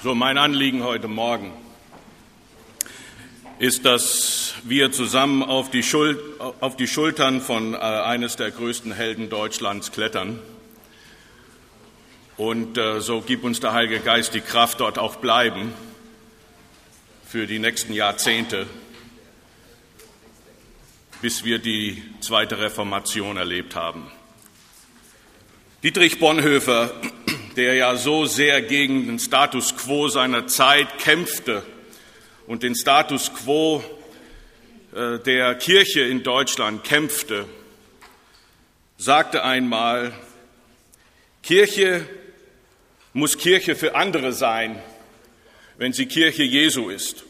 So, mein Anliegen heute Morgen ist, dass wir zusammen auf die, Schul auf die Schultern von äh, eines der größten Helden Deutschlands klettern. Und äh, so gibt uns der Heilige Geist die Kraft, dort auch bleiben für die nächsten Jahrzehnte, bis wir die zweite Reformation erlebt haben. Dietrich Bonhoeffer der ja so sehr gegen den Status quo seiner Zeit kämpfte und den Status quo äh, der Kirche in Deutschland kämpfte, sagte einmal, Kirche muss Kirche für andere sein, wenn sie Kirche Jesu ist.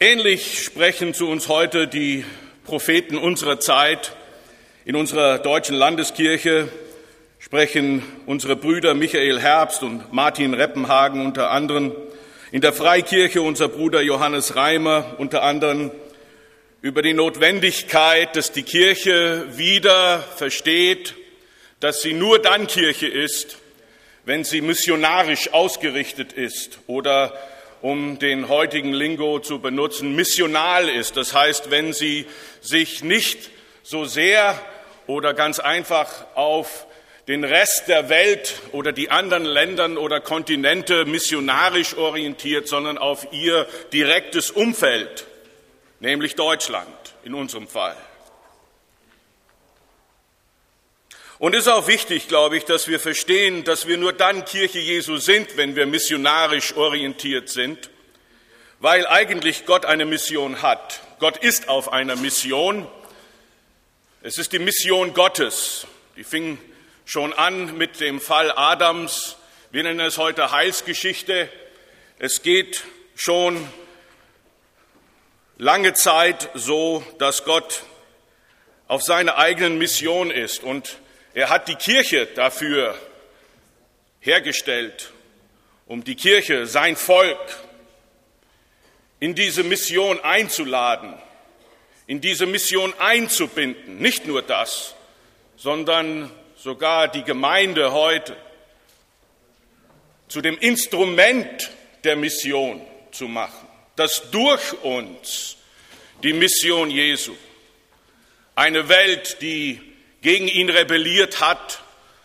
Ähnlich sprechen zu uns heute die Propheten unserer Zeit, in unserer deutschen Landeskirche sprechen unsere Brüder Michael Herbst und Martin Reppenhagen unter anderem, in der Freikirche unser Bruder Johannes Reimer unter anderem über die Notwendigkeit, dass die Kirche wieder versteht, dass sie nur dann Kirche ist, wenn sie missionarisch ausgerichtet ist oder um den heutigen Lingo zu benutzen, missional ist. Das heißt, wenn sie sich nicht so sehr oder ganz einfach auf den Rest der Welt oder die anderen Ländern oder Kontinente missionarisch orientiert, sondern auf ihr direktes Umfeld, nämlich Deutschland in unserem Fall. Und es ist auch wichtig, glaube ich, dass wir verstehen, dass wir nur dann Kirche Jesu sind, wenn wir missionarisch orientiert sind, weil eigentlich Gott eine Mission hat. Gott ist auf einer Mission es ist die Mission Gottes. Die fing schon an mit dem Fall Adams. Wir nennen es heute Heilsgeschichte. Es geht schon lange Zeit so, dass Gott auf seiner eigenen Mission ist und er hat die Kirche dafür hergestellt, um die Kirche, sein Volk, in diese Mission einzuladen in diese Mission einzubinden. Nicht nur das, sondern sogar die Gemeinde heute zu dem Instrument der Mission zu machen, dass durch uns die Mission Jesu, eine Welt, die gegen ihn rebelliert hat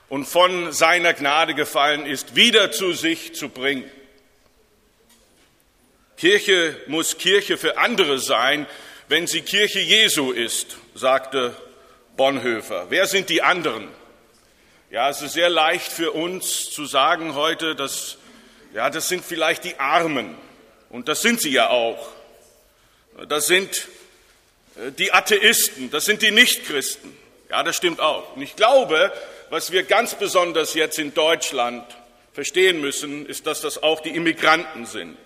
und von seiner Gnade gefallen ist, wieder zu sich zu bringen. Kirche muss Kirche für andere sein, wenn sie Kirche Jesu ist, sagte Bonhoeffer. Wer sind die anderen? Ja, es ist sehr leicht für uns zu sagen heute, dass, ja, das sind vielleicht die Armen. Und das sind sie ja auch. Das sind äh, die Atheisten, das sind die Nichtchristen. Ja, das stimmt auch. Und ich glaube, was wir ganz besonders jetzt in Deutschland verstehen müssen, ist, dass das auch die Immigranten sind.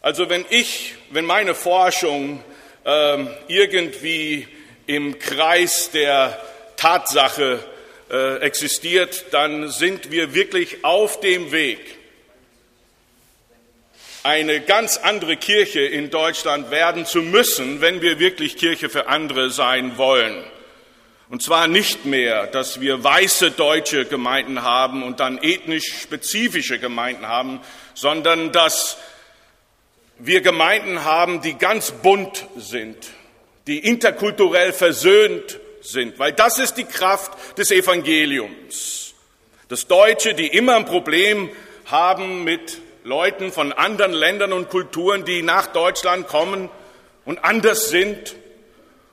Also wenn ich, wenn meine Forschung äh, irgendwie im Kreis der Tatsache äh, existiert, dann sind wir wirklich auf dem Weg, eine ganz andere Kirche in Deutschland werden zu müssen, wenn wir wirklich Kirche für andere sein wollen. Und zwar nicht mehr, dass wir weiße deutsche Gemeinden haben und dann ethnisch spezifische Gemeinden haben, sondern dass wir Gemeinden haben, die ganz bunt sind, die interkulturell versöhnt sind, weil das ist die Kraft des Evangeliums. Das Deutsche, die immer ein Problem haben mit Leuten von anderen Ländern und Kulturen, die nach Deutschland kommen und anders sind.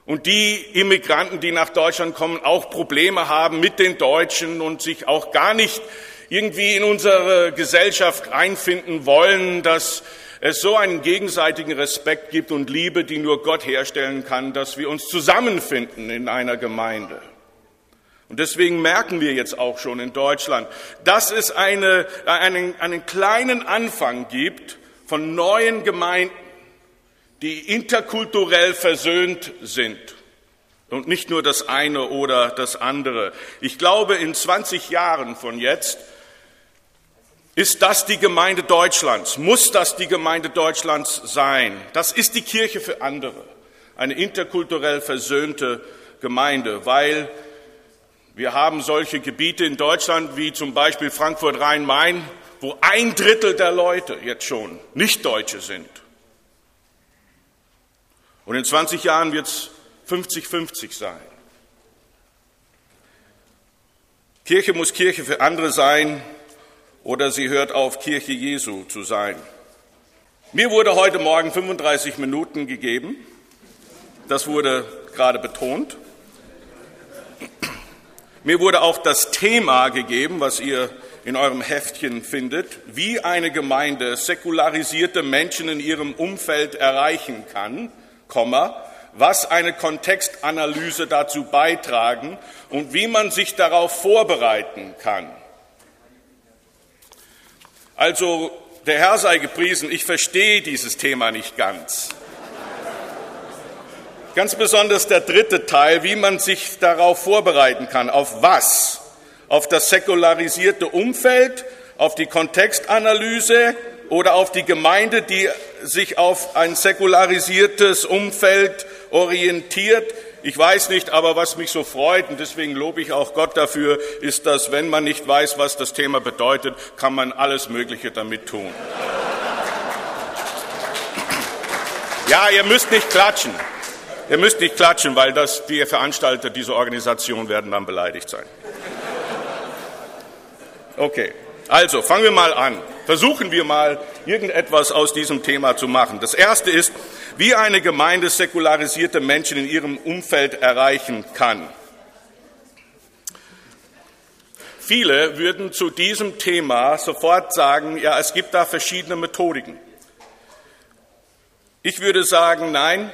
Und die Immigranten, die nach Deutschland kommen, auch Probleme haben mit den Deutschen und sich auch gar nicht irgendwie in unsere Gesellschaft einfinden wollen, dass es so einen gegenseitigen Respekt gibt und Liebe, die nur Gott herstellen kann, dass wir uns zusammenfinden in einer Gemeinde. Und deswegen merken wir jetzt auch schon in Deutschland, dass es eine, einen, einen kleinen Anfang gibt von neuen Gemeinden, die interkulturell versöhnt sind. Und nicht nur das eine oder das andere. Ich glaube, in 20 Jahren von jetzt ist das die Gemeinde Deutschlands? Muss das die Gemeinde Deutschlands sein? Das ist die Kirche für andere, eine interkulturell versöhnte Gemeinde, weil Wir haben solche Gebiete in Deutschland wie zum Beispiel Frankfurt-Rhein-Main, wo ein Drittel der Leute jetzt schon nicht Deutsche sind. Und in 20 Jahren wird es 50-50 sein. Kirche muss Kirche für andere sein oder sie hört auf, Kirche Jesu zu sein. Mir wurde heute Morgen 35 Minuten gegeben. Das wurde gerade betont. Mir wurde auch das Thema gegeben, was ihr in eurem Heftchen findet, wie eine Gemeinde säkularisierte Menschen in ihrem Umfeld erreichen kann, was eine Kontextanalyse dazu beitragen und wie man sich darauf vorbereiten kann. Also, der Herr sei gepriesen, ich verstehe dieses Thema nicht ganz. Ganz besonders der dritte Teil, wie man sich darauf vorbereiten kann. Auf was? Auf das säkularisierte Umfeld, auf die Kontextanalyse oder auf die Gemeinde, die sich auf ein säkularisiertes Umfeld orientiert. Ich weiß nicht, aber was mich so freut, und deswegen lobe ich auch Gott dafür, ist, dass wenn man nicht weiß, was das Thema bedeutet, kann man alles Mögliche damit tun. Ja, ihr müsst nicht klatschen. Ihr müsst nicht klatschen, weil das, die Veranstalter dieser Organisation werden dann beleidigt sein. Okay, also fangen wir mal an. Versuchen wir mal, irgendetwas aus diesem Thema zu machen. Das erste ist, wie eine Gemeinde säkularisierte Menschen in ihrem Umfeld erreichen kann. Viele würden zu diesem Thema sofort sagen, ja, es gibt da verschiedene Methodiken. Ich würde sagen, nein,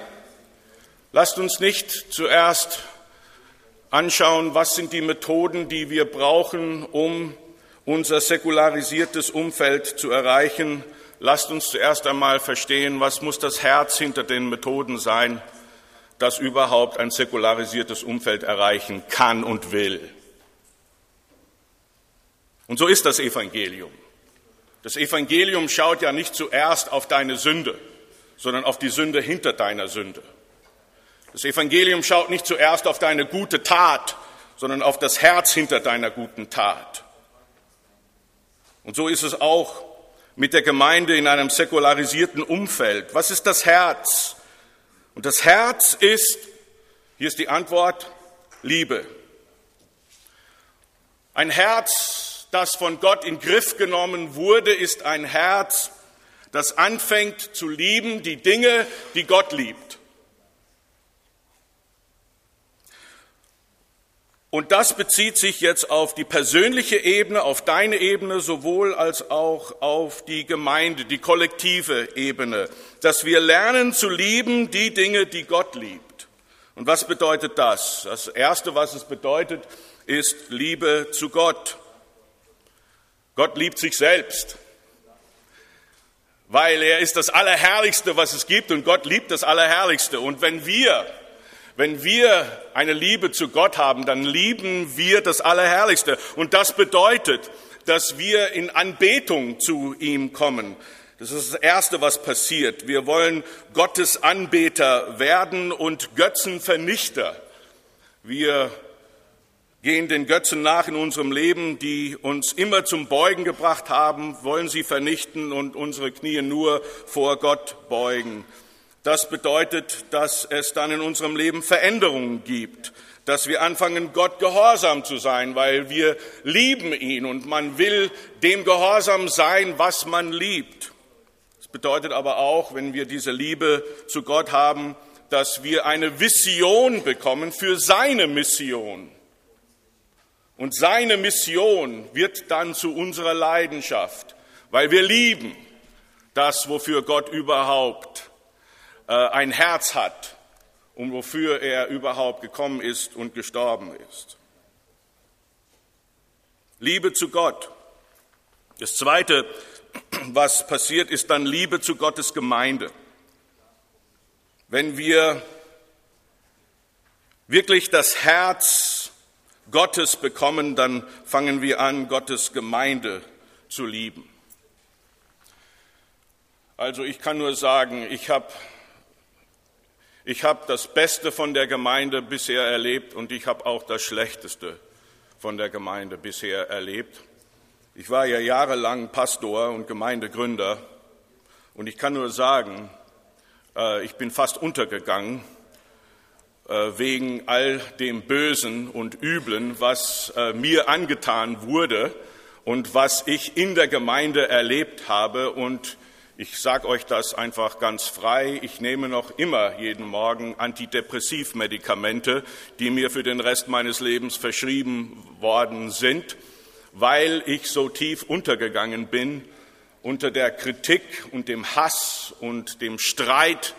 Lasst uns nicht zuerst anschauen, was sind die Methoden, die wir brauchen, um unser säkularisiertes Umfeld zu erreichen. Lasst uns zuerst einmal verstehen, was muss das Herz hinter den Methoden sein, das überhaupt ein säkularisiertes Umfeld erreichen kann und will. Und so ist das Evangelium. Das Evangelium schaut ja nicht zuerst auf deine Sünde, sondern auf die Sünde hinter deiner Sünde. Das Evangelium schaut nicht zuerst auf deine gute Tat, sondern auf das Herz hinter deiner guten Tat. Und so ist es auch mit der Gemeinde in einem säkularisierten Umfeld. Was ist das Herz? Und das Herz ist, hier ist die Antwort, Liebe. Ein Herz, das von Gott in Griff genommen wurde, ist ein Herz, das anfängt zu lieben, die Dinge, die Gott liebt. Und das bezieht sich jetzt auf die persönliche Ebene, auf deine Ebene, sowohl als auch auf die Gemeinde, die kollektive Ebene, dass wir lernen zu lieben die Dinge, die Gott liebt. Und was bedeutet das? Das Erste, was es bedeutet, ist Liebe zu Gott. Gott liebt sich selbst, weil er ist das Allerherrlichste, was es gibt und Gott liebt das Allerherrlichste. Und wenn wir wenn wir eine Liebe zu Gott haben, dann lieben wir das Allerherrlichste. Und das bedeutet, dass wir in Anbetung zu ihm kommen. Das ist das Erste, was passiert. Wir wollen Gottes Anbeter werden und Götzenvernichter. Wir gehen den Götzen nach in unserem Leben, die uns immer zum Beugen gebracht haben, wollen sie vernichten und unsere Knie nur vor Gott beugen. Das bedeutet, dass es dann in unserem Leben Veränderungen gibt, dass wir anfangen, Gott gehorsam zu sein, weil wir lieben ihn und man will dem gehorsam sein, was man liebt. Das bedeutet aber auch, wenn wir diese Liebe zu Gott haben, dass wir eine Vision bekommen für seine Mission. Und seine Mission wird dann zu unserer Leidenschaft, weil wir lieben das, wofür Gott überhaupt ein Herz hat und wofür er überhaupt gekommen ist und gestorben ist. Liebe zu Gott. Das Zweite, was passiert, ist dann Liebe zu Gottes Gemeinde. Wenn wir wirklich das Herz Gottes bekommen, dann fangen wir an, Gottes Gemeinde zu lieben. Also ich kann nur sagen, ich habe ich habe das Beste von der Gemeinde bisher erlebt und ich habe auch das Schlechteste von der Gemeinde bisher erlebt. Ich war ja jahrelang Pastor und Gemeindegründer und ich kann nur sagen, äh, ich bin fast untergegangen äh, wegen all dem Bösen und Üblen, was äh, mir angetan wurde und was ich in der Gemeinde erlebt habe. Und ich sage euch das einfach ganz frei. Ich nehme noch immer jeden Morgen Antidepressivmedikamente, die mir für den Rest meines Lebens verschrieben worden sind, weil ich so tief untergegangen bin unter der Kritik und dem Hass und dem Streit,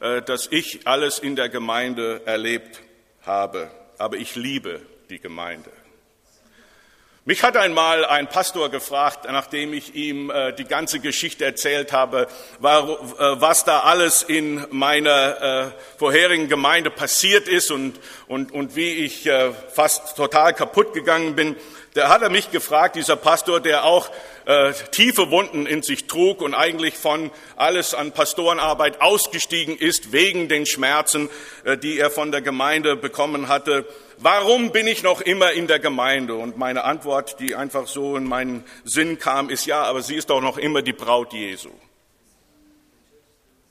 äh, dass ich alles in der Gemeinde erlebt habe. Aber ich liebe die Gemeinde. Mich hat einmal ein Pastor gefragt, nachdem ich ihm äh, die ganze Geschichte erzählt habe, war, äh, was da alles in meiner äh, vorherigen Gemeinde passiert ist und, und, und wie ich äh, fast total kaputt gegangen bin. Da hat er mich gefragt, dieser Pastor, der auch äh, tiefe Wunden in sich trug und eigentlich von alles an Pastorenarbeit ausgestiegen ist wegen den Schmerzen, äh, die er von der Gemeinde bekommen hatte. Warum bin ich noch immer in der Gemeinde? Und meine Antwort, die einfach so in meinen Sinn kam, ist ja, aber sie ist doch noch immer die Braut Jesu.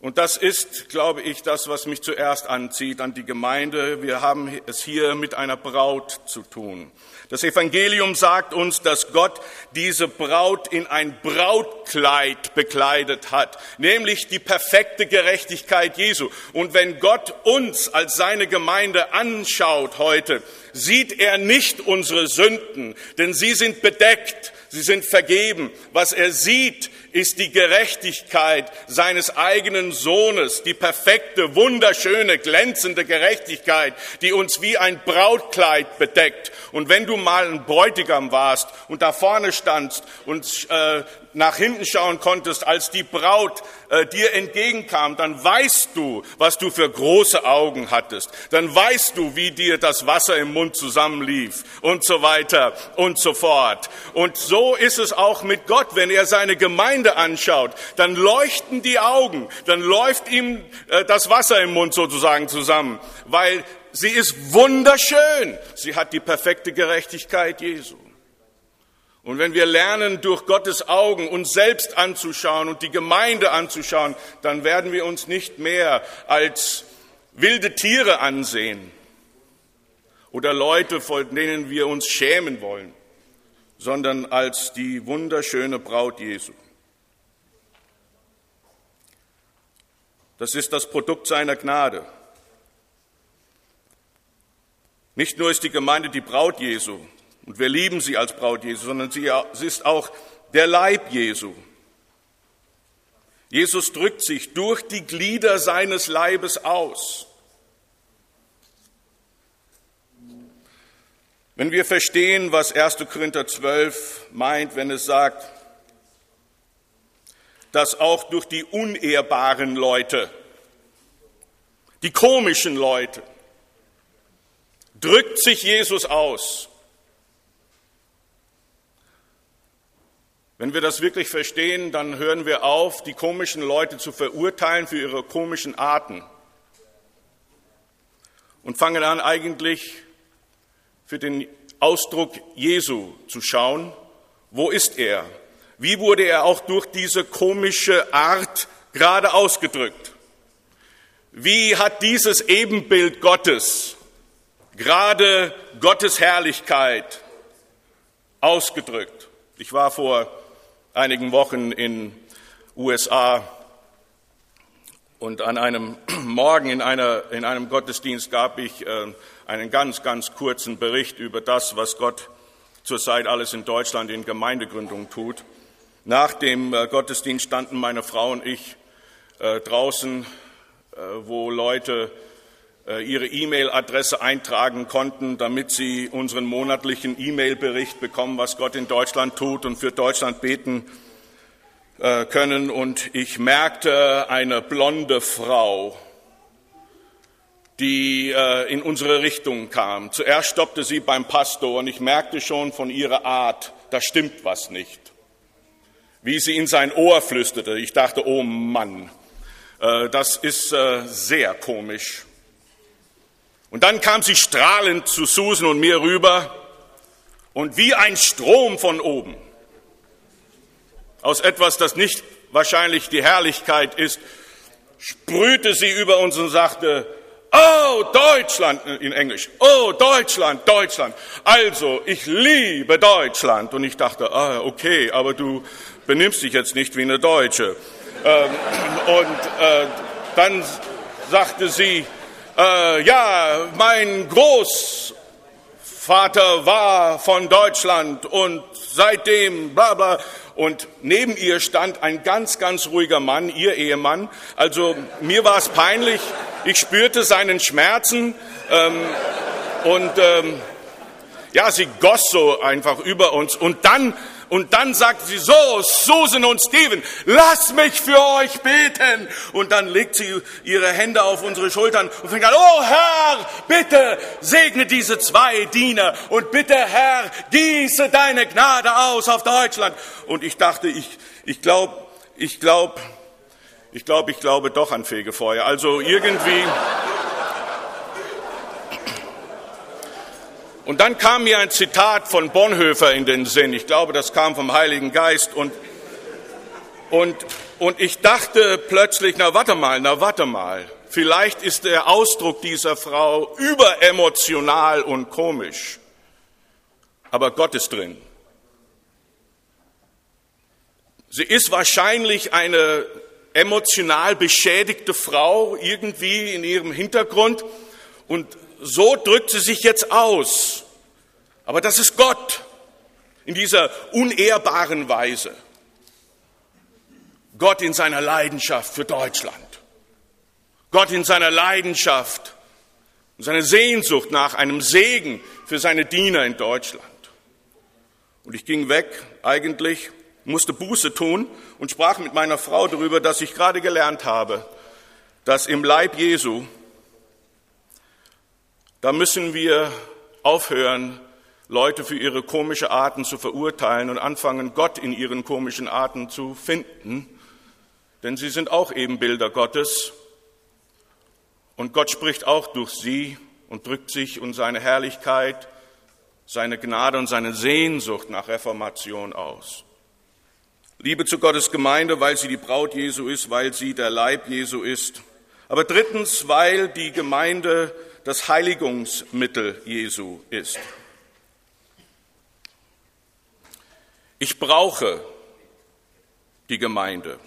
Und das ist, glaube ich, das, was mich zuerst anzieht an die Gemeinde. Wir haben es hier mit einer Braut zu tun. Das Evangelium sagt uns, dass Gott diese Braut in ein Brautkleid bekleidet hat, nämlich die perfekte Gerechtigkeit Jesu. Und wenn Gott uns als seine Gemeinde anschaut heute, sieht er nicht unsere Sünden, denn sie sind bedeckt, sie sind vergeben. Was er sieht, ist die Gerechtigkeit seines eigenen Sohnes, die perfekte, wunderschöne, glänzende Gerechtigkeit, die uns wie ein Brautkleid bedeckt. Und wenn du mal ein Bräutigam warst und da vorne standst und äh, nach hinten schauen konntest, als die Braut äh, dir entgegenkam, dann weißt du, was du für große Augen hattest. Dann weißt du, wie dir das Wasser im Mund zusammenlief und so weiter und so fort. Und so ist es auch mit Gott, wenn er seine Gemeinde anschaut, dann leuchten die Augen, dann läuft ihm äh, das Wasser im Mund sozusagen zusammen, weil sie ist wunderschön. Sie hat die perfekte Gerechtigkeit Jesu. Und wenn wir lernen, durch Gottes Augen uns selbst anzuschauen und die Gemeinde anzuschauen, dann werden wir uns nicht mehr als wilde Tiere ansehen oder Leute, vor denen wir uns schämen wollen, sondern als die wunderschöne Braut Jesu. Das ist das Produkt seiner Gnade. Nicht nur ist die Gemeinde die Braut Jesu, und wir lieben sie als Braut Jesu, sondern sie ist auch der Leib Jesu. Jesus drückt sich durch die Glieder seines Leibes aus. Wenn wir verstehen, was 1. Korinther 12 meint, wenn es sagt, dass auch durch die unehrbaren Leute, die komischen Leute, drückt sich Jesus aus. Wenn wir das wirklich verstehen, dann hören wir auf, die komischen Leute zu verurteilen für ihre komischen Arten und fangen an eigentlich für den Ausdruck Jesu zu schauen. Wo ist er? Wie wurde er auch durch diese komische Art gerade ausgedrückt? Wie hat dieses Ebenbild Gottes gerade Gottes Herrlichkeit ausgedrückt? Ich war vor einigen Wochen in USA und an einem Morgen in, einer, in einem Gottesdienst gab ich äh, einen ganz, ganz kurzen Bericht über das, was Gott zurzeit alles in Deutschland in Gemeindegründung tut. Nach dem äh, Gottesdienst standen meine Frau und ich äh, draußen, wo Leute ihre E-Mail-Adresse eintragen konnten, damit sie unseren monatlichen E-Mail-Bericht bekommen, was Gott in Deutschland tut und für Deutschland beten äh, können. Und ich merkte eine blonde Frau, die äh, in unsere Richtung kam. Zuerst stoppte sie beim Pastor und ich merkte schon von ihrer Art, da stimmt was nicht. Wie sie in sein Ohr flüsterte. Ich dachte, oh Mann, äh, das ist sehr komisch. Und dann kam sie strahlend zu Susan und mir rüber Und wie ein Strom von oben, aus etwas, das nicht wahrscheinlich die Herrlichkeit ist, sprühte sie über uns und sagte, Oh, Deutschland in Englisch. Oh, Deutschland, Deutschland. Also, ich liebe Deutschland. Und ich dachte, ah, okay, aber du benimmst dich jetzt nicht wie eine Deutsche. Ähm, und äh, dann sagte sie, äh, ja, mein Großvater war von Deutschland und seitdem bla bla. Und neben ihr stand ein ganz, ganz ruhiger Mann, ihr Ehemann. Also mir war es peinlich, ich spürte seinen Schmerzen ähm, und ähm, ja, sie goss so einfach über uns. Und dann und dann sagt sie so, Susan und Steven, lass mich für euch beten. Und dann legt sie ihre Hände auf unsere Schultern und fängt an, oh Herr, bitte segne diese zwei Diener und bitte Herr, gieße deine Gnade aus auf Deutschland. Und ich dachte, ich, ich glaube, ich glaube, ich glaube, ich glaube doch an Fegefeuer. Also irgendwie. Und dann kam mir ein Zitat von Bonhoeffer in den Sinn. Ich glaube, das kam vom Heiligen Geist. Und, und, und ich dachte plötzlich, na warte mal, na warte mal. Vielleicht ist der Ausdruck dieser Frau überemotional und komisch. Aber Gott ist drin. Sie ist wahrscheinlich eine emotional beschädigte Frau irgendwie in ihrem Hintergrund und so drückt sie sich jetzt aus. Aber das ist Gott in dieser unehrbaren Weise. Gott in seiner Leidenschaft für Deutschland. Gott in seiner Leidenschaft und seiner Sehnsucht nach einem Segen für seine Diener in Deutschland. Und ich ging weg, eigentlich, musste Buße tun und sprach mit meiner Frau darüber, dass ich gerade gelernt habe, dass im Leib Jesu da müssen wir aufhören, Leute für ihre komische Arten zu verurteilen und anfangen, Gott in ihren komischen Arten zu finden, denn sie sind auch eben Bilder Gottes und Gott spricht auch durch sie und drückt sich und seine Herrlichkeit, seine Gnade und seine Sehnsucht nach Reformation aus. Liebe zu Gottes Gemeinde, weil sie die Braut Jesu ist, weil sie der Leib Jesu ist. Aber drittens, weil die Gemeinde das Heiligungsmittel Jesu ist. Ich brauche die Gemeinde.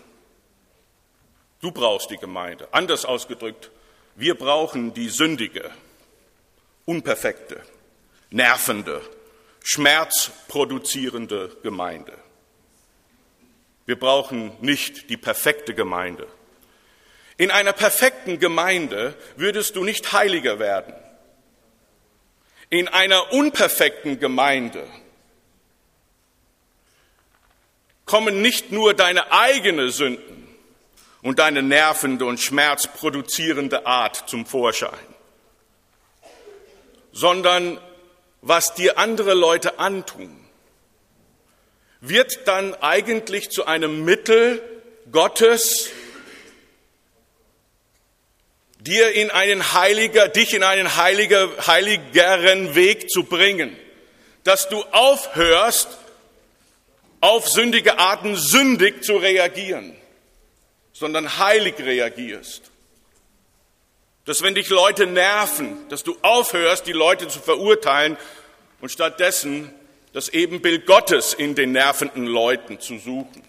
Du brauchst die Gemeinde. Anders ausgedrückt, wir brauchen die sündige, unperfekte, nervende, schmerzproduzierende Gemeinde. Wir brauchen nicht die perfekte Gemeinde, in einer perfekten Gemeinde würdest du nicht heiliger werden. In einer unperfekten Gemeinde kommen nicht nur deine eigenen Sünden und deine nervende und schmerzproduzierende Art zum Vorschein, sondern was dir andere Leute antun, wird dann eigentlich zu einem Mittel Gottes, dir in einen heiliger, dich in einen heiliger, heiligeren Weg zu bringen, dass du aufhörst, auf sündige Arten sündig zu reagieren, sondern heilig reagierst. Dass wenn dich Leute nerven, dass du aufhörst, die Leute zu verurteilen und stattdessen das Ebenbild Gottes in den nervenden Leuten zu suchen.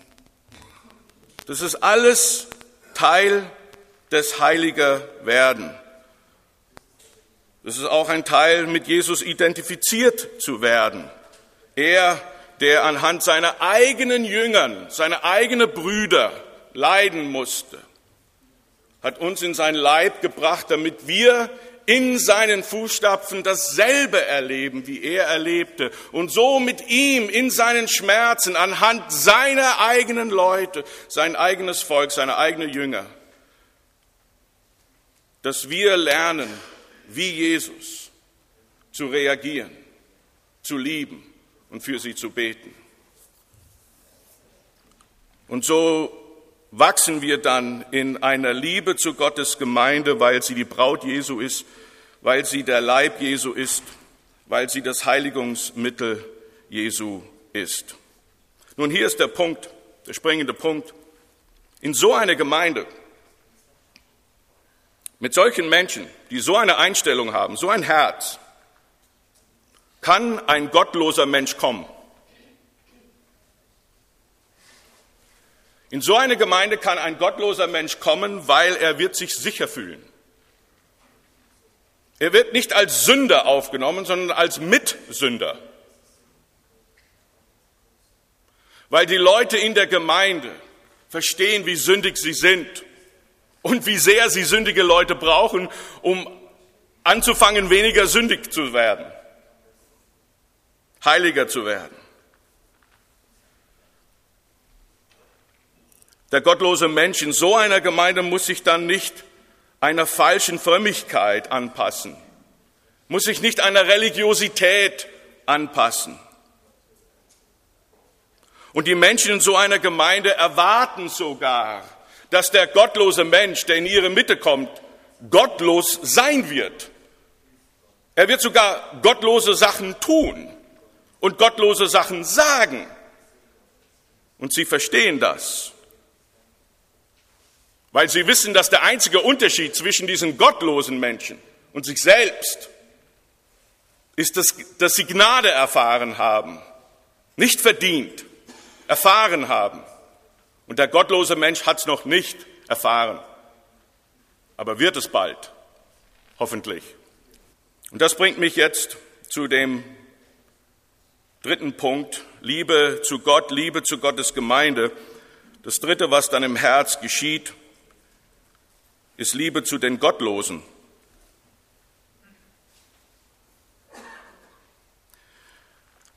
Das ist alles Teil des Heiliger werden. Das ist auch ein Teil, mit Jesus identifiziert zu werden. Er, der anhand seiner eigenen Jüngern, seiner eigenen Brüder leiden musste, hat uns in sein Leib gebracht, damit wir in seinen Fußstapfen dasselbe erleben, wie er erlebte, und so mit ihm in seinen Schmerzen anhand seiner eigenen Leute, sein eigenes Volk, seine eigenen Jünger, dass wir lernen, wie Jesus zu reagieren, zu lieben und für sie zu beten. Und so wachsen wir dann in einer Liebe zu Gottes Gemeinde, weil sie die Braut Jesu ist, weil sie der Leib Jesu ist, weil sie das Heiligungsmittel Jesu ist. Nun, hier ist der Punkt, der springende Punkt. In so einer Gemeinde, mit solchen Menschen, die so eine Einstellung haben, so ein Herz, kann ein gottloser Mensch kommen. In so eine Gemeinde kann ein gottloser Mensch kommen, weil er wird sich sicher fühlen. Er wird nicht als Sünder aufgenommen, sondern als Mitsünder. Weil die Leute in der Gemeinde verstehen, wie sündig sie sind und wie sehr sie sündige Leute brauchen, um anzufangen, weniger sündig zu werden, heiliger zu werden. Der gottlose Mensch in so einer Gemeinde muss sich dann nicht einer falschen Frömmigkeit anpassen, muss sich nicht einer Religiosität anpassen. Und die Menschen in so einer Gemeinde erwarten sogar, dass der gottlose Mensch, der in ihre Mitte kommt, gottlos sein wird. Er wird sogar gottlose Sachen tun und gottlose Sachen sagen. Und sie verstehen das weil sie wissen, dass der einzige Unterschied zwischen diesen gottlosen Menschen und sich selbst ist, dass, dass sie Gnade erfahren haben, nicht verdient, erfahren haben. Und der gottlose Mensch hat es noch nicht erfahren, aber wird es bald, hoffentlich. Und das bringt mich jetzt zu dem dritten Punkt, Liebe zu Gott, Liebe zu Gottes Gemeinde. Das dritte, was dann im Herz geschieht, ist Liebe zu den Gottlosen.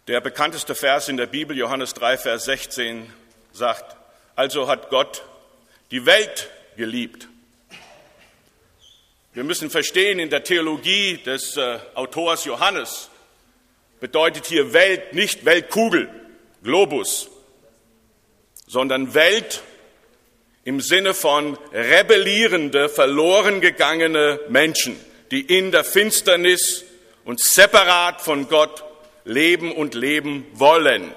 Der bekannteste Vers in der Bibel, Johannes 3, Vers 16, sagt, also hat Gott die Welt geliebt. Wir müssen verstehen, in der Theologie des äh, Autors Johannes bedeutet hier Welt nicht Weltkugel, Globus, sondern Welt im Sinne von rebellierende, verloren gegangene Menschen, die in der Finsternis und separat von Gott leben und leben wollen.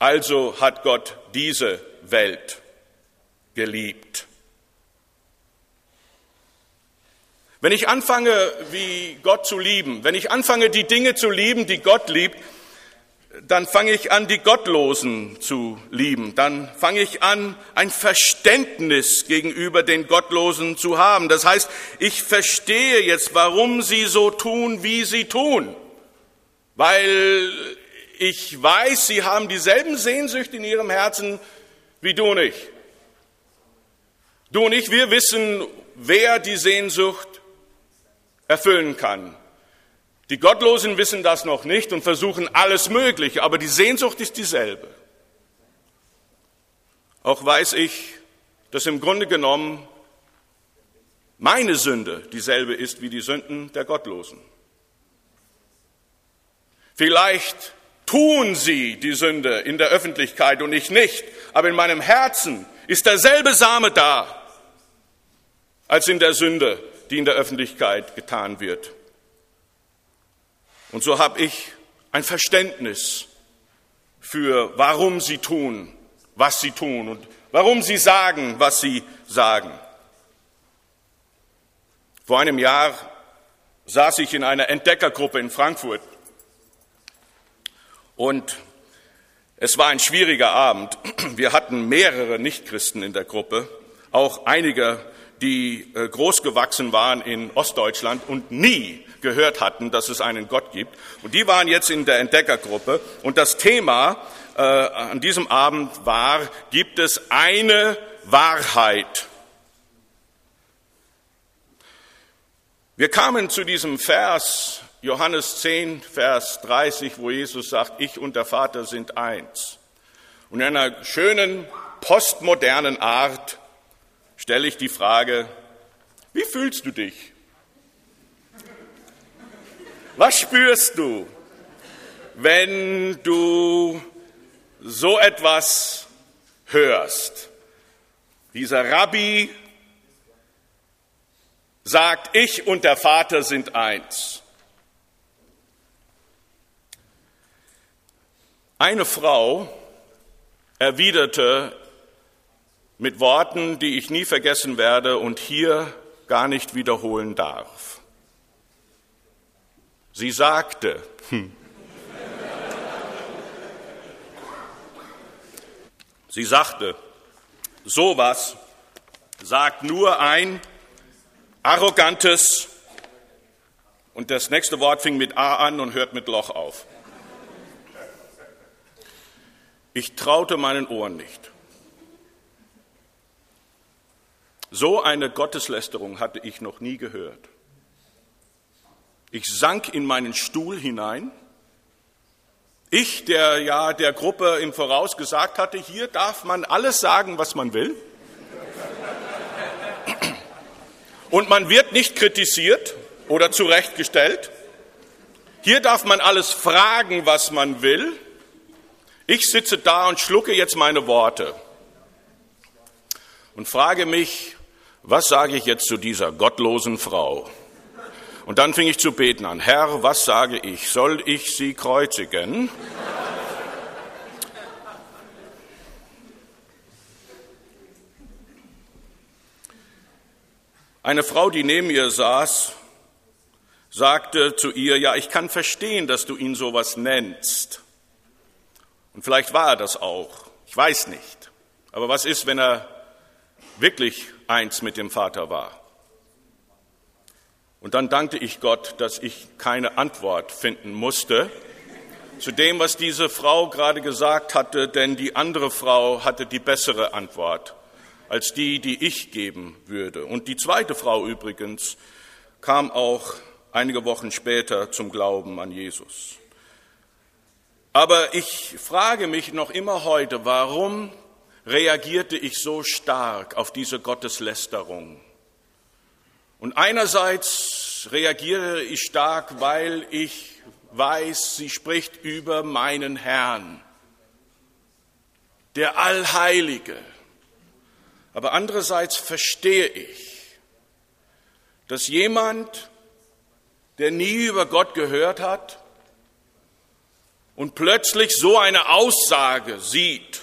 Also hat Gott diese Welt geliebt. Wenn ich anfange, wie Gott zu lieben, wenn ich anfange, die Dinge zu lieben, die Gott liebt, dann fange ich an, die Gottlosen zu lieben. Dann fange ich an, ein Verständnis gegenüber den Gottlosen zu haben. Das heißt, ich verstehe jetzt, warum sie so tun, wie sie tun. Weil ich weiß, sie haben dieselben Sehnsüchte in ihrem Herzen wie du und ich. Du und ich, wir wissen, wer die Sehnsucht erfüllen kann. Die Gottlosen wissen das noch nicht und versuchen alles Mögliche, aber die Sehnsucht ist dieselbe. Auch weiß ich, dass im Grunde genommen meine Sünde dieselbe ist wie die Sünden der Gottlosen. Vielleicht tun sie die Sünde in der Öffentlichkeit und ich nicht, aber in meinem Herzen ist derselbe Same da als in der Sünde, die in der Öffentlichkeit getan wird. Und so habe ich ein Verständnis für, warum sie tun, was sie tun und warum sie sagen, was sie sagen. Vor einem Jahr saß ich in einer Entdeckergruppe in Frankfurt und es war ein schwieriger Abend. Wir hatten mehrere Nichtchristen in der Gruppe, auch einige, die äh, großgewachsen waren in Ostdeutschland und nie gehört hatten, dass es einen Gott gibt. Und die waren jetzt in der Entdeckergruppe. Und das Thema äh, an diesem Abend war, gibt es eine Wahrheit? Wir kamen zu diesem Vers, Johannes 10, Vers 30, wo Jesus sagt, ich und der Vater sind eins. Und in einer schönen postmodernen Art stelle ich die Frage, wie fühlst du dich? Was spürst du, wenn du so etwas hörst? Dieser Rabbi sagt, ich und der Vater sind eins. Eine Frau erwiderte mit Worten, die ich nie vergessen werde und hier gar nicht wiederholen darf. Sie sagte, hm, sie sagte, sowas sagt nur ein arrogantes, und das nächste Wort fing mit A an und hört mit Loch auf. Ich traute meinen Ohren nicht. So eine Gotteslästerung hatte ich noch nie gehört. Ich sank in meinen Stuhl hinein. Ich, der ja der Gruppe im Voraus gesagt hatte, hier darf man alles sagen, was man will. Und man wird nicht kritisiert oder zurechtgestellt. Hier darf man alles fragen, was man will. Ich sitze da und schlucke jetzt meine Worte und frage mich, was sage ich jetzt zu dieser gottlosen Frau? Und dann fing ich zu beten an. Herr, was sage ich? Soll ich sie kreuzigen? Eine Frau, die neben ihr saß, sagte zu ihr, ja, ich kann verstehen, dass du ihn sowas nennst. Und vielleicht war er das auch. Ich weiß nicht. Aber was ist, wenn er wirklich eins mit dem Vater war? Und dann dankte ich Gott, dass ich keine Antwort finden musste zu dem, was diese Frau gerade gesagt hatte, denn die andere Frau hatte die bessere Antwort als die, die ich geben würde. Und die zweite Frau übrigens kam auch einige Wochen später zum Glauben an Jesus. Aber ich frage mich noch immer heute, warum reagierte ich so stark auf diese Gotteslästerung? Und einerseits reagiere ich stark, weil ich weiß, sie spricht über meinen Herrn, der Allheilige. Aber andererseits verstehe ich, dass jemand, der nie über Gott gehört hat, und plötzlich so eine Aussage sieht,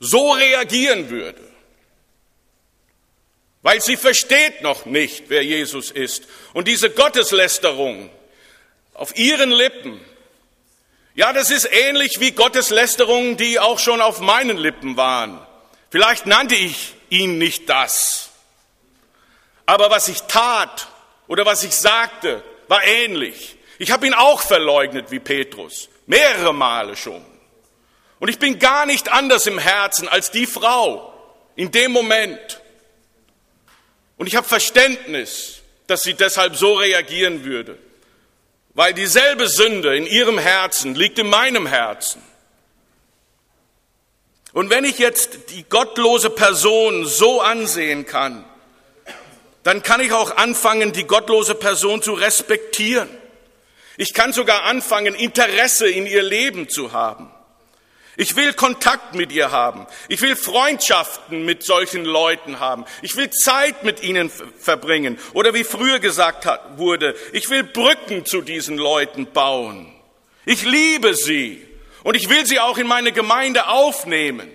so reagieren würde, weil sie versteht noch nicht, wer Jesus ist. Und diese Gotteslästerung auf ihren Lippen, ja, das ist ähnlich wie Gotteslästerungen, die auch schon auf meinen Lippen waren. Vielleicht nannte ich ihn nicht das, aber was ich tat oder was ich sagte, war ähnlich. Ich habe ihn auch verleugnet wie Petrus, mehrere Male schon. Und ich bin gar nicht anders im Herzen als die Frau in dem Moment. Und ich habe Verständnis, dass sie deshalb so reagieren würde, weil dieselbe Sünde in ihrem Herzen liegt in meinem Herzen. Und wenn ich jetzt die gottlose Person so ansehen kann, dann kann ich auch anfangen, die gottlose Person zu respektieren. Ich kann sogar anfangen, Interesse in ihr Leben zu haben. Ich will Kontakt mit ihr haben. Ich will Freundschaften mit solchen Leuten haben. Ich will Zeit mit ihnen verbringen. Oder wie früher gesagt wurde, ich will Brücken zu diesen Leuten bauen. Ich liebe sie und ich will sie auch in meine Gemeinde aufnehmen.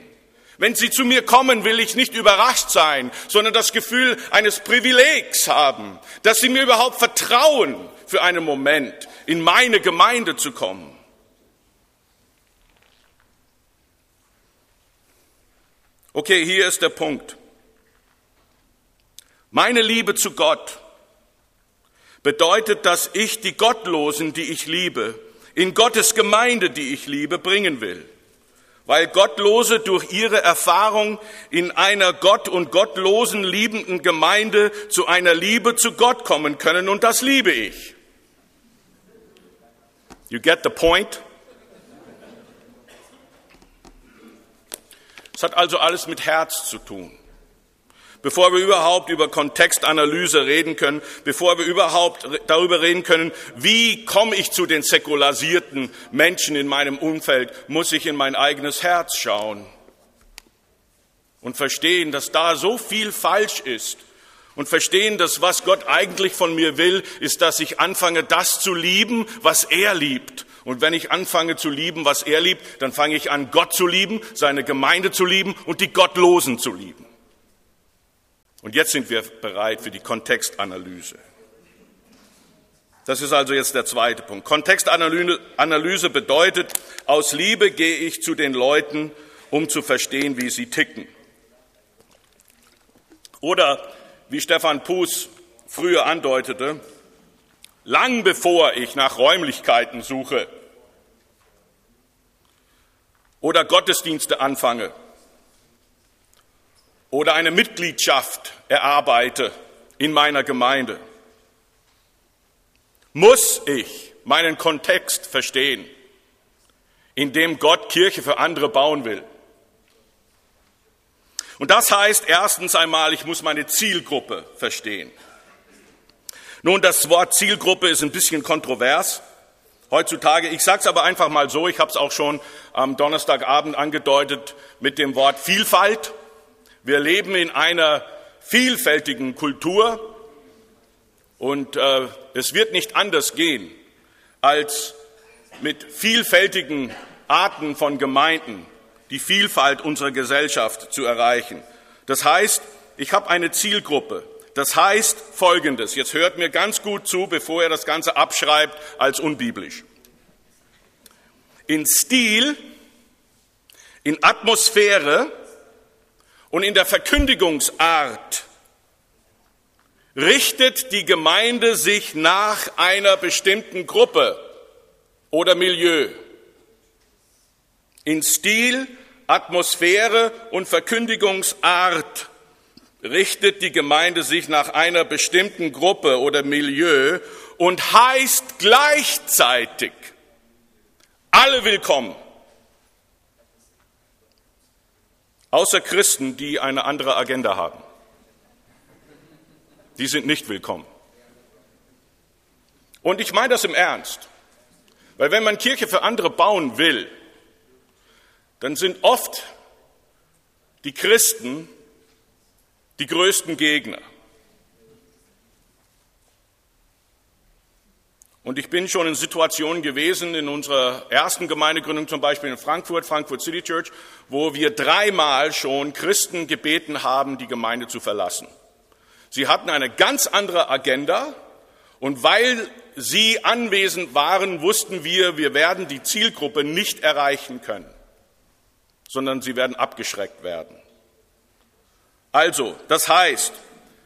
Wenn sie zu mir kommen, will ich nicht überrascht sein, sondern das Gefühl eines Privilegs haben, dass sie mir überhaupt vertrauen für einen Moment, in meine Gemeinde zu kommen. Okay, hier ist der Punkt. Meine Liebe zu Gott bedeutet, dass ich die Gottlosen, die ich liebe, in Gottes Gemeinde, die ich liebe, bringen will. Weil Gottlose durch ihre Erfahrung in einer Gott und Gottlosen liebenden Gemeinde zu einer Liebe zu Gott kommen können und das liebe ich. You get the point? Es hat also alles mit Herz zu tun. Bevor wir überhaupt über Kontextanalyse reden können, bevor wir überhaupt darüber reden können, wie komme ich zu den säkularisierten Menschen in meinem Umfeld, muss ich in mein eigenes Herz schauen und verstehen, dass da so viel falsch ist und verstehen, dass was Gott eigentlich von mir will, ist, dass ich anfange, das zu lieben, was er liebt Und wenn ich anfange zu lieben, was er liebt, dann fange ich an, Gott zu lieben, seine Gemeinde zu lieben und die Gottlosen zu lieben. Und jetzt sind wir bereit für die Kontextanalyse. Das ist also jetzt der zweite Punkt. Kontextanalyse bedeutet, aus Liebe gehe ich zu den Leuten, um zu verstehen, wie sie ticken. Oder wie Stefan Puß früher andeutete, lang bevor ich nach Räumlichkeiten suche oder Gottesdienste anfange oder eine Mitgliedschaft erarbeite in meiner Gemeinde, muss ich meinen Kontext verstehen, in dem Gott Kirche für andere bauen will. Und das heißt erstens einmal, ich muss meine Zielgruppe verstehen. Nun, das Wort Zielgruppe ist ein bisschen kontrovers heutzutage. Ich sage es aber einfach mal so, ich habe es auch schon am Donnerstagabend angedeutet mit dem Wort Vielfalt. Wir leben in einer vielfältigen Kultur und äh, es wird nicht anders gehen, als mit vielfältigen Arten von Gemeinden die Vielfalt unserer Gesellschaft zu erreichen. Das heißt, ich habe eine Zielgruppe. Das heißt Folgendes. Jetzt hört mir ganz gut zu, bevor er das Ganze abschreibt als unbiblisch. In Stil, in Atmosphäre und in der Verkündigungsart richtet die Gemeinde sich nach einer bestimmten Gruppe oder Milieu. In Stil, Atmosphäre und Verkündigungsart richtet die Gemeinde sich nach einer bestimmten Gruppe oder Milieu und heißt gleichzeitig alle willkommen. Außer Christen, die eine andere Agenda haben. Die sind nicht willkommen. Und ich meine das im Ernst. Weil wenn man Kirche für andere bauen will, dann sind oft die Christen die größten Gegner. Und ich bin schon in Situationen gewesen, in unserer ersten Gemeindegründung zum Beispiel in Frankfurt, Frankfurt City Church, wo wir dreimal schon Christen gebeten haben, die Gemeinde zu verlassen. Sie hatten eine ganz andere Agenda und weil sie anwesend waren, wussten wir, wir werden die Zielgruppe nicht erreichen können, sondern sie werden abgeschreckt werden. Also, das heißt,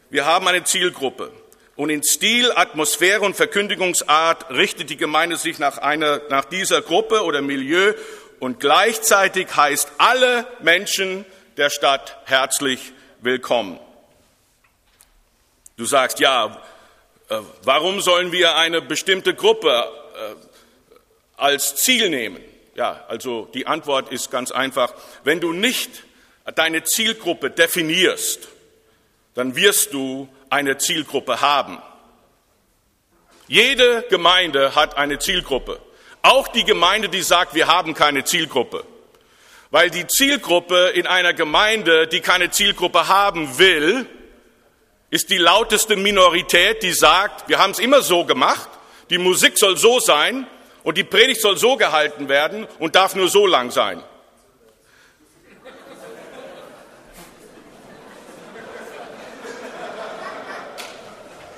wir haben eine Zielgruppe und in Stil, Atmosphäre und Verkündigungsart richtet die Gemeinde sich nach, einer, nach dieser Gruppe oder Milieu und gleichzeitig heißt alle Menschen der Stadt herzlich willkommen. Du sagst, ja, äh, warum sollen wir eine bestimmte Gruppe äh, als Ziel nehmen? Ja, also die Antwort ist ganz einfach. Wenn du nicht deine Zielgruppe definierst, dann wirst du eine Zielgruppe haben. Jede Gemeinde hat eine Zielgruppe. Auch die Gemeinde, die sagt, wir haben keine Zielgruppe. Weil die Zielgruppe in einer Gemeinde, die keine Zielgruppe haben will, ist die lauteste Minorität, die sagt, wir haben es immer so gemacht, die Musik soll so sein und die Predigt soll so gehalten werden und darf nur so lang sein.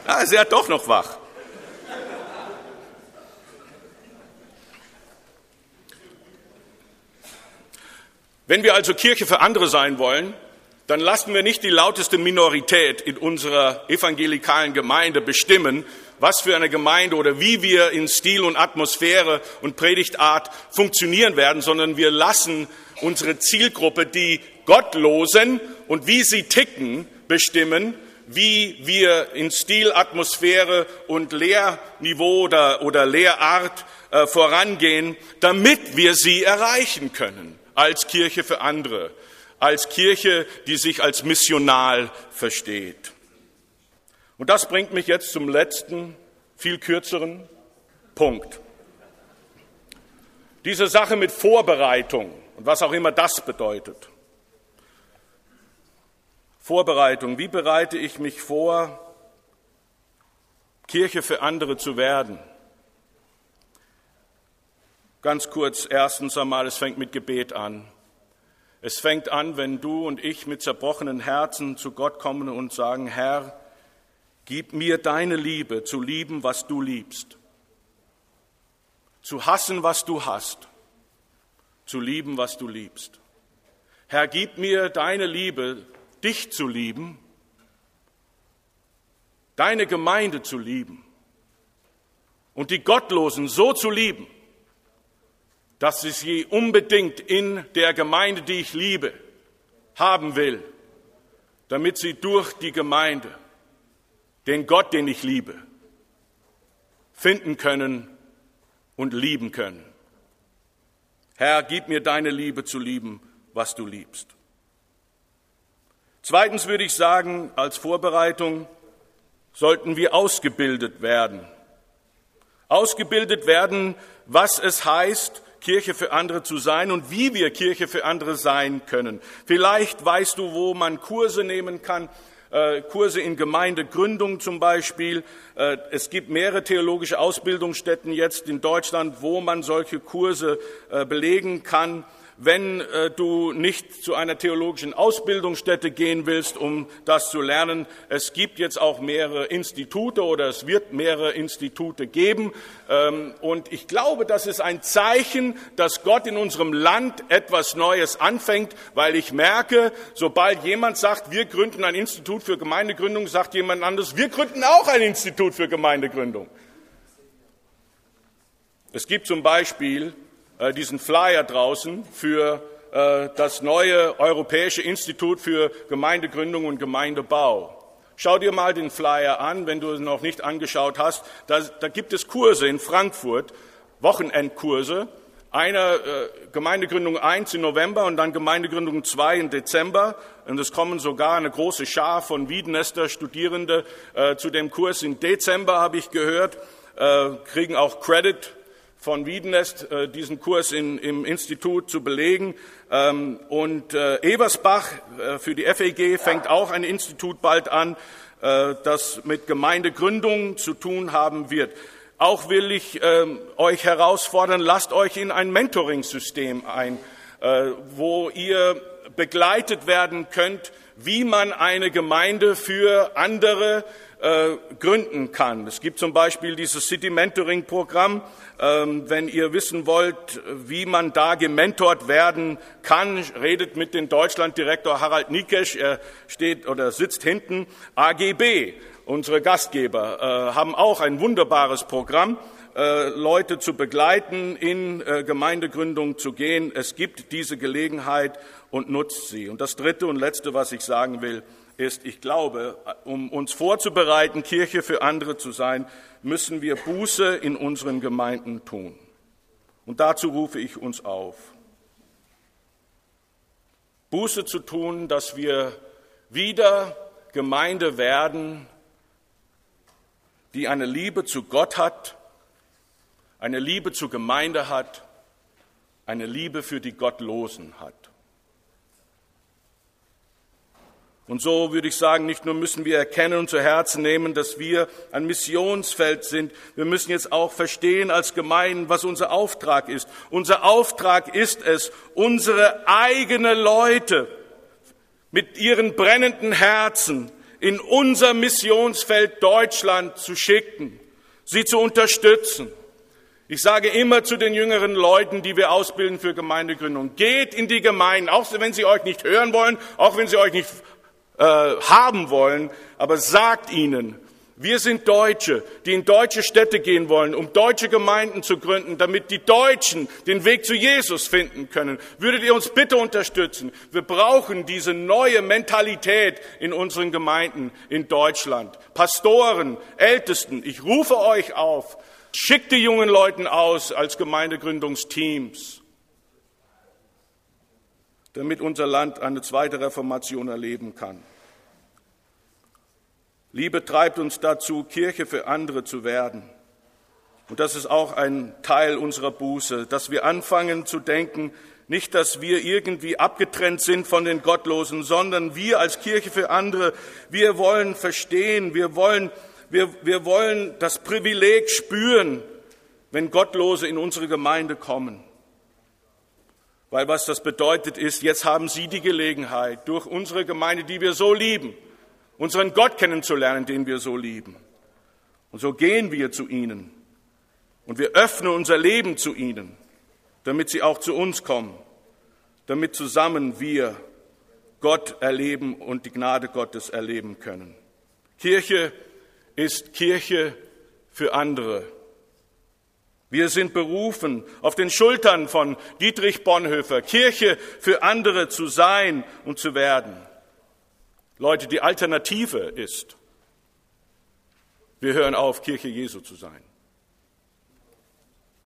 Ah, ist ja doch noch wach. Wenn wir also Kirche für andere sein wollen, dann lassen wir nicht die lauteste Minorität in unserer evangelikalen Gemeinde bestimmen, was für eine Gemeinde oder wie wir in Stil und Atmosphäre und Predigtart funktionieren werden, sondern wir lassen unsere Zielgruppe, die Gottlosen und wie sie ticken, bestimmen wie wir in Stil, Atmosphäre und Lehrniveau oder, oder Lehrart äh, vorangehen, damit wir sie erreichen können als Kirche für andere, als Kirche, die sich als missional versteht. Und das bringt mich jetzt zum letzten, viel kürzeren Punkt. Diese Sache mit Vorbereitung und was auch immer das bedeutet. Vorbereitung. Wie bereite ich mich vor, Kirche für andere zu werden? Ganz kurz, erstens einmal, es fängt mit Gebet an. Es fängt an, wenn du und ich mit zerbrochenen Herzen zu Gott kommen und sagen, Herr, gib mir deine Liebe zu lieben, was du liebst, zu hassen, was du hast, zu lieben, was du liebst. Herr, gib mir deine Liebe, dich zu lieben, deine Gemeinde zu lieben und die Gottlosen so zu lieben, dass ich sie unbedingt in der Gemeinde, die ich liebe, haben will, damit sie durch die Gemeinde den Gott, den ich liebe, finden können und lieben können. Herr, gib mir deine Liebe zu lieben, was du liebst. Zweitens würde ich sagen, als Vorbereitung sollten wir ausgebildet werden. Ausgebildet werden, was es heißt, Kirche für andere zu sein und wie wir Kirche für andere sein können. Vielleicht weißt du, wo man Kurse nehmen kann, Kurse in Gemeindegründung zum Beispiel. Äh, es gibt mehrere theologische Ausbildungsstätten jetzt in Deutschland, wo man solche Kurse äh, belegen kann wenn äh, du nicht zu einer theologischen Ausbildungsstätte gehen willst, um das zu lernen. Es gibt jetzt auch mehrere Institute oder es wird mehrere Institute geben. Ähm, und ich glaube, das ist ein Zeichen, dass Gott in unserem Land etwas Neues anfängt, weil ich merke, sobald jemand sagt, wir gründen ein Institut für Gemeindegründung, sagt jemand anderes, wir gründen auch ein Institut für Gemeindegründung. Es gibt zum Beispiel diesen Flyer draußen für äh, das neue Europäische Institut für Gemeindegründung und Gemeindebau. Schau dir mal den Flyer an, wenn du ihn noch nicht angeschaut hast. Da, da gibt es Kurse in Frankfurt, Wochenendkurse. Einer äh, Gemeindegründung 1 im November und dann Gemeindegründung 2 im Dezember. Und es kommen sogar eine große Schar von Wiedenester Studierende äh, zu dem Kurs im Dezember, habe ich gehört, äh, kriegen auch Credit von Wiedenest äh, diesen Kurs in, im Institut zu belegen. Ähm, und äh, Ebersbach äh, für die FEG fängt auch ein Institut bald an, das mit Gemeindegründung zu tun haben wird. Auch will ich ähm, euch herausfordern, lasst euch in ein Mentoring-System ein, wo ihr begleitet werden könnt, wie man eine Gemeinde für andere äh, gründen kann. Es gibt zum Beispiel dieses City Mentoring Programm. Ähm, wenn ihr wissen wollt, wie man da gementort werden kann, redet mit dem Deutschlanddirektor Harald Nikesch. Er steht oder sitzt hinten. AGB, unsere Gastgeber, äh, haben auch ein wunderbares Programm. Äh, Leute zu begleiten, in äh, Gemeindegründung zu gehen. Es gibt diese Gelegenheit und nutzt sie. Und das Dritte und Letzte, was ich sagen will, ist, ich glaube, um uns vorzubereiten, Kirche für andere zu sein, müssen wir Buße in unseren Gemeinden tun. Und dazu rufe ich uns auf. Buße zu tun, dass wir wieder Gemeinde werden, die eine Liebe zu Gott hat, eine Liebe zur Gemeinde hat, eine Liebe für die Gottlosen hat. Und so würde ich sagen, nicht nur müssen wir erkennen und zu Herzen nehmen, dass wir ein Missionsfeld sind, wir müssen jetzt auch verstehen als Gemeinden, was unser Auftrag ist. Unser Auftrag ist es, unsere eigene Leute mit ihren brennenden Herzen in unser Missionsfeld Deutschland zu schicken, sie zu unterstützen. Ich sage immer zu den jüngeren Leuten, die wir ausbilden für Gemeindegründung, geht in die Gemeinden, auch wenn sie euch nicht hören wollen, auch wenn sie euch nicht äh, haben wollen, aber sagt ihnen, wir sind Deutsche, die in deutsche Städte gehen wollen, um deutsche Gemeinden zu gründen, damit die Deutschen den Weg zu Jesus finden können. Würdet ihr uns bitte unterstützen? Wir brauchen diese neue Mentalität in unseren Gemeinden in Deutschland. Pastoren, Ältesten, ich rufe euch auf, schickt die jungen Leuten aus als Gemeindegründungsteams damit unser Land eine zweite Reformation erleben kann. Liebe treibt uns dazu, Kirche für andere zu werden. Und das ist auch ein Teil unserer Buße, dass wir anfangen zu denken, nicht, dass wir irgendwie abgetrennt sind von den Gottlosen, sondern wir als Kirche für andere, wir wollen verstehen, wir wollen, wir, wir wollen das Privileg spüren, wenn Gottlose in unsere Gemeinde kommen. Weil was das bedeutet ist, jetzt haben Sie die Gelegenheit, durch unsere Gemeinde, die wir so lieben, unseren Gott kennenzulernen, den wir so lieben. Und so gehen wir zu ihnen und wir öffnen unser Leben zu ihnen, damit sie auch zu uns kommen, damit zusammen wir Gott erleben und die Gnade Gottes erleben können. Kirche ist Kirche für andere. Wir sind berufen, auf den Schultern von Dietrich Bonhoeffer Kirche für andere zu sein und zu werden. Leute, die Alternative ist, wir hören auf, Kirche Jesu zu sein.